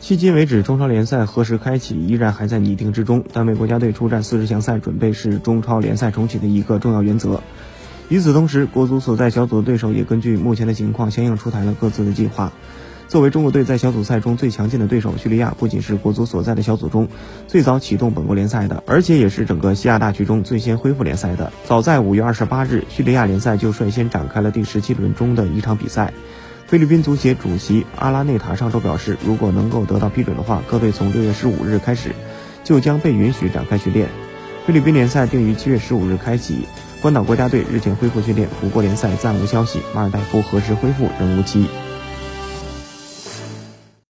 迄今为止，中超联赛何时开启依然还在拟定之中。但为国家队出战四十强赛准备是中超联赛重启的一个重要原则。与此同时，国足所在小组的对手也根据目前的情况相应出台了各自的计划。作为中国队在小组赛中最强劲的对手，叙利亚不仅是国足所在的小组中最早启动本国联赛的，而且也是整个西亚大区中最先恢复联赛的。早在五月二十八日，叙利亚联赛就率先展开了第十七轮中的一场比赛。菲律宾足协主席阿拉内塔上周表示，如果能够得到批准的话，各队从六月十五日开始就将被允许展开训练。菲律宾联赛定于七月十五日开启，关岛国家队日前恢复训练，五国联赛暂无消息，马尔代夫何时恢复仍无期。